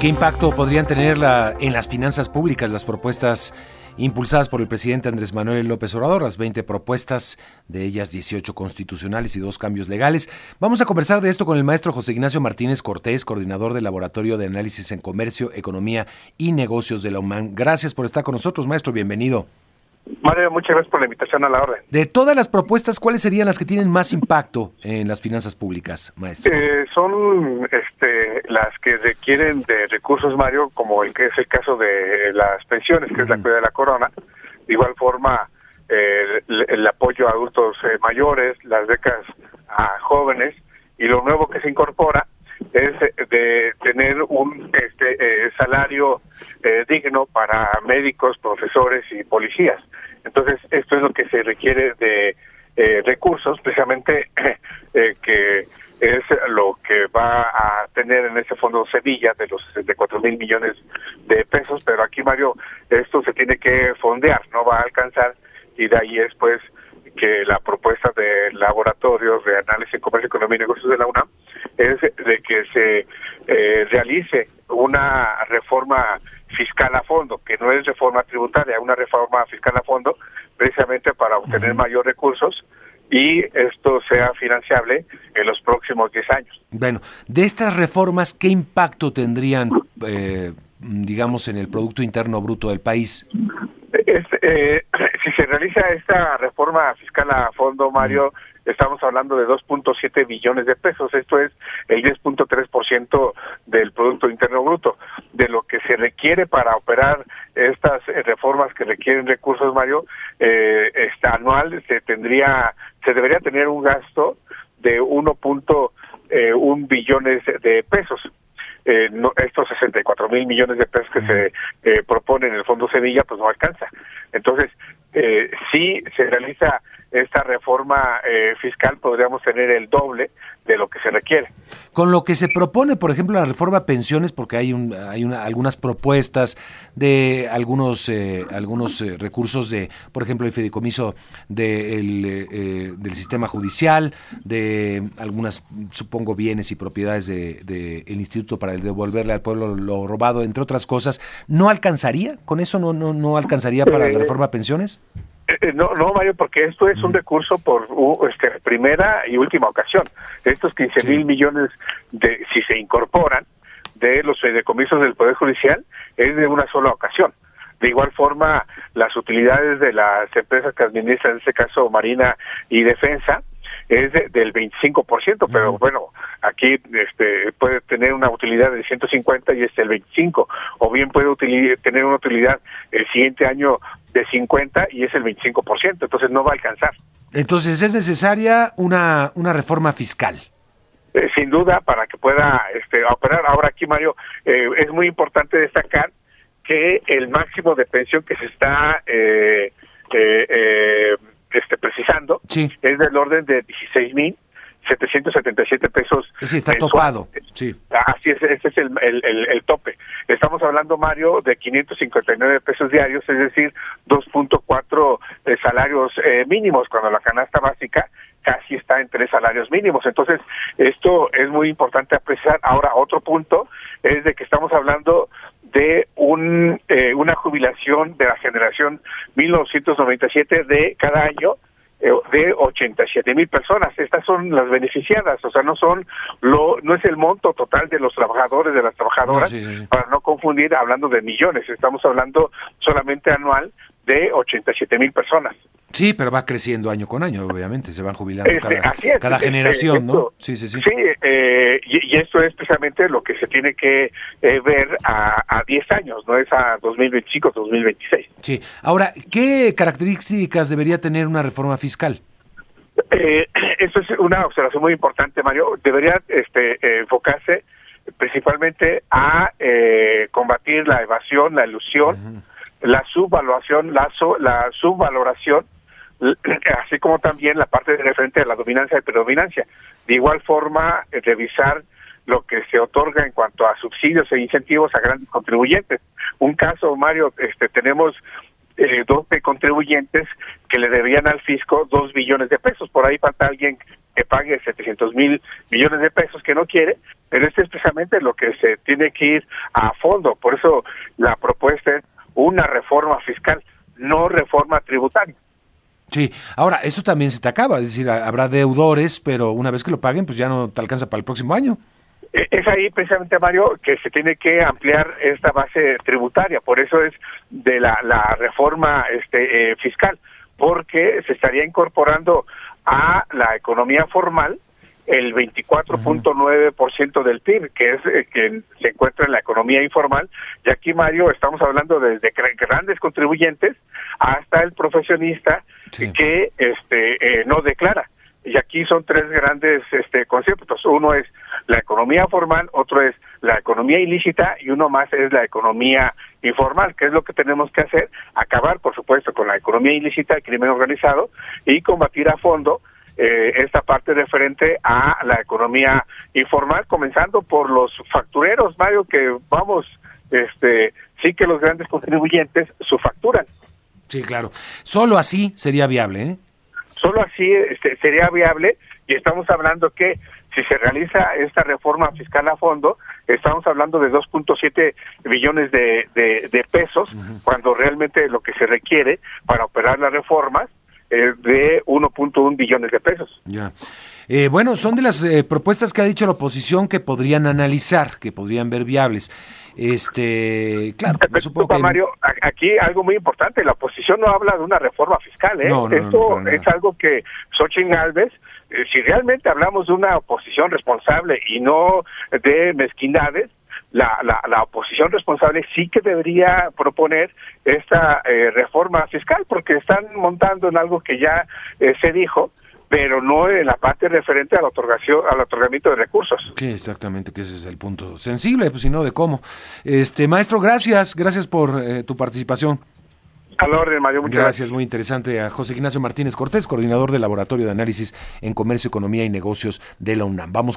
¿Qué impacto podrían tener en las finanzas públicas las propuestas impulsadas por el presidente Andrés Manuel López Obrador, las 20 propuestas, de ellas 18 constitucionales y dos cambios legales. Vamos a conversar de esto con el maestro José Ignacio Martínez Cortés, coordinador del Laboratorio de Análisis en Comercio, Economía y Negocios de la UMAN. Gracias por estar con nosotros, maestro, bienvenido. Mario, muchas gracias por la invitación a la orden. De todas las propuestas, ¿cuáles serían las que tienen más impacto en las finanzas públicas, maestro? Eh, son este, las que requieren de recursos, Mario, como el que es el caso de las pensiones, que es la cuida de la corona. De igual forma, el, apoyo a adultos eh, mayores, las becas a jóvenes y lo nuevo que se incorpora es de tener un este, eh, salario digno para médicos, profesores y policías. Entonces, esto es lo que se requiere de eh, recursos, precisamente eh, que es lo que va a tener en ese fondo Sevilla de los 64 mil millones de pesos, pero aquí Mario, esto se tiene que fondear, no va a alcanzar y de ahí es pues que la propuesta del laboratorio de análisis comercio, economía y negocios de la UNAM es de que se eh, realice una reforma fiscal a fondo, que no es reforma tributaria, una reforma fiscal a fondo, precisamente para obtener mayor recursos y esto sea financiable en los próximos 10 años. Bueno, de estas reformas, ¿qué impacto tendrían, eh, digamos, en el Producto Interno Bruto del país? Eh, si se realiza esta reforma fiscal a fondo, Mario, estamos hablando de 2.7 billones de pesos. Esto es el 10.3% del Producto Interno Bruto. De lo que se requiere para operar estas eh, reformas que requieren recursos, Mario, eh, este, anual se tendría, se debería tener un gasto de 1.1 eh, billones de pesos. Eh, no, estos 64 mil millones de pesos que se eh, proponen en el Fondo Sevilla, pues no alcanza. Entonces, eh, si se realiza esta reforma eh, fiscal, podríamos tener el doble de lo que se requiere. Con lo que se propone, por ejemplo, la reforma pensiones, porque hay un, hay una, algunas propuestas de algunos eh, algunos eh, recursos de, por ejemplo, el fideicomiso de del sistema judicial, de algunas, supongo, bienes y propiedades del de, el Instituto para devolverle al pueblo lo robado, entre otras cosas, ¿no alcanzaría? ¿Con eso no, no, no alcanzaría para la reforma pensiones? Eh, no, no, Mario, porque esto es un recurso por este, primera y última ocasión. Estos 15 mil millones, de, si se incorporan, de los fideicomisos del Poder Judicial, es de una sola ocasión. De igual forma, las utilidades de las empresas que administran, en este caso Marina y Defensa, es del 25%, pero bueno, aquí este puede tener una utilidad de 150 y es el 25, o bien puede tener una utilidad el siguiente año de 50 y es el 25%, entonces no va a alcanzar. Entonces es necesaria una, una reforma fiscal. Eh, sin duda, para que pueda este, operar. Ahora aquí, Mario, eh, es muy importante destacar que el máximo de pensión que se está eh, este, precisando es del orden de 16 mil 777 pesos. Sí, está topado. Sí. Así es, ese es el, el, el, tope. Estamos hablando, Mario, de 559 pesos diarios, es decir, 2.4 eh, salarios eh, mínimos, cuando la canasta básica casi está en tres salarios mínimos. Entonces, esto es muy importante apreciar. Ahora, otro punto es de que estamos hablando de un, eh, una jubilación de la generación 1997 de cada año de 87 mil personas. Estas son las beneficiadas, o sea, no son lo, no es el monto total de los trabajadores, de las trabajadoras, para no confundir hablando de millones, estamos hablando solamente anual de 87 mil personas. Sí, pero va creciendo año con año, obviamente, se van jubilando este, cada, este, generación, ¿no? Sí, sí, sí. Sí, eh, y, esto es precisamente lo que se tiene que eh, ver a, a 10 años, no es a 2025, 2026. Sí, ahora, ¿qué características debería tener una reforma fiscal? Eh, eso es una observación muy importante, Mario. Debería este, enfocarse principalmente a eh, combatir la evasión, la ilusión, la subvaluación, la, la subvaloración así como también la parte de referente a la dominancia y predominancia. De igual forma, revisar lo que se otorga en cuanto a subsidios e incentivos a grandes contribuyentes. Un caso, Mario, este, tenemos eh, 12 contribuyentes que le debían al fisco 2 billones de pesos. Por ahí falta alguien que pague 700 mil millones de pesos que no quiere, pero este es precisamente lo que se tiene que ir a fondo. Por eso la propuesta es una reforma fiscal, no reforma tributaria. Sí, ahora, eso también se te acaba, es decir, habrá deudores, pero una vez que lo paguen, pues ya no te alcanza para el próximo año. E, es ahí precisamente, Mario, que se tiene que ampliar esta base tributaria, por eso es de la, la reforma este, eh, fiscal, porque se estaría incorporando a la economía formal el 24.9% del PIB, que es eh, que se encuentra en la economía informal. Y aquí, Mario, estamos hablando desde grandes contribuyentes hasta el profesionista que este eh, no declara. Y aquí son tres grandes este, conceptos. Uno es la economía formal, otro es la economía ilícita y uno más es la economía informal, que es lo que tenemos que hacer, acabar, por supuesto, con la economía ilícita, el crimen organizado y combatir a fondo eh, esta parte referente a la economía informal, comenzando por los factureros, Mario, que vamos, este, sí que los grandes contribuyentes su facturan. Sí, claro. Solo así sería viable, ¿eh? Solo así este, sería viable y estamos hablando que si se realiza esta reforma fiscal a fondo, estamos hablando de 2.7 billones de, de, pesos, cuando realmente lo que se requiere para operar las reformas eh, de 1.1 billones de pesos. Ya. Eh, bueno, son de las eh, propuestas que ha dicho la oposición que podrían analizar, que podrían ver viables. Este, claro, supongo que... Mario, aquí algo muy importante, la oposición no habla de una reforma fiscal, ¿eh? Esto es algo que Xochitl Alves, si realmente hablamos de una oposición responsable y no de mezquindades, la, la, la, oposición responsable sí que debería proponer esta eh, reforma fiscal porque están montando en algo que ya eh, se dijo pero no en la parte referente a la otorgación, al otorgamiento de recursos. Sí, exactamente, que ese es el punto sensible, pues si no de cómo. Este maestro, gracias, gracias por eh, tu participación. Al orden, Mario. Muchas gracias, muy interesante. A José Ignacio Martínez Cortés, coordinador del Laboratorio de Análisis en Comercio, Economía y Negocios de la UNAM. Vamos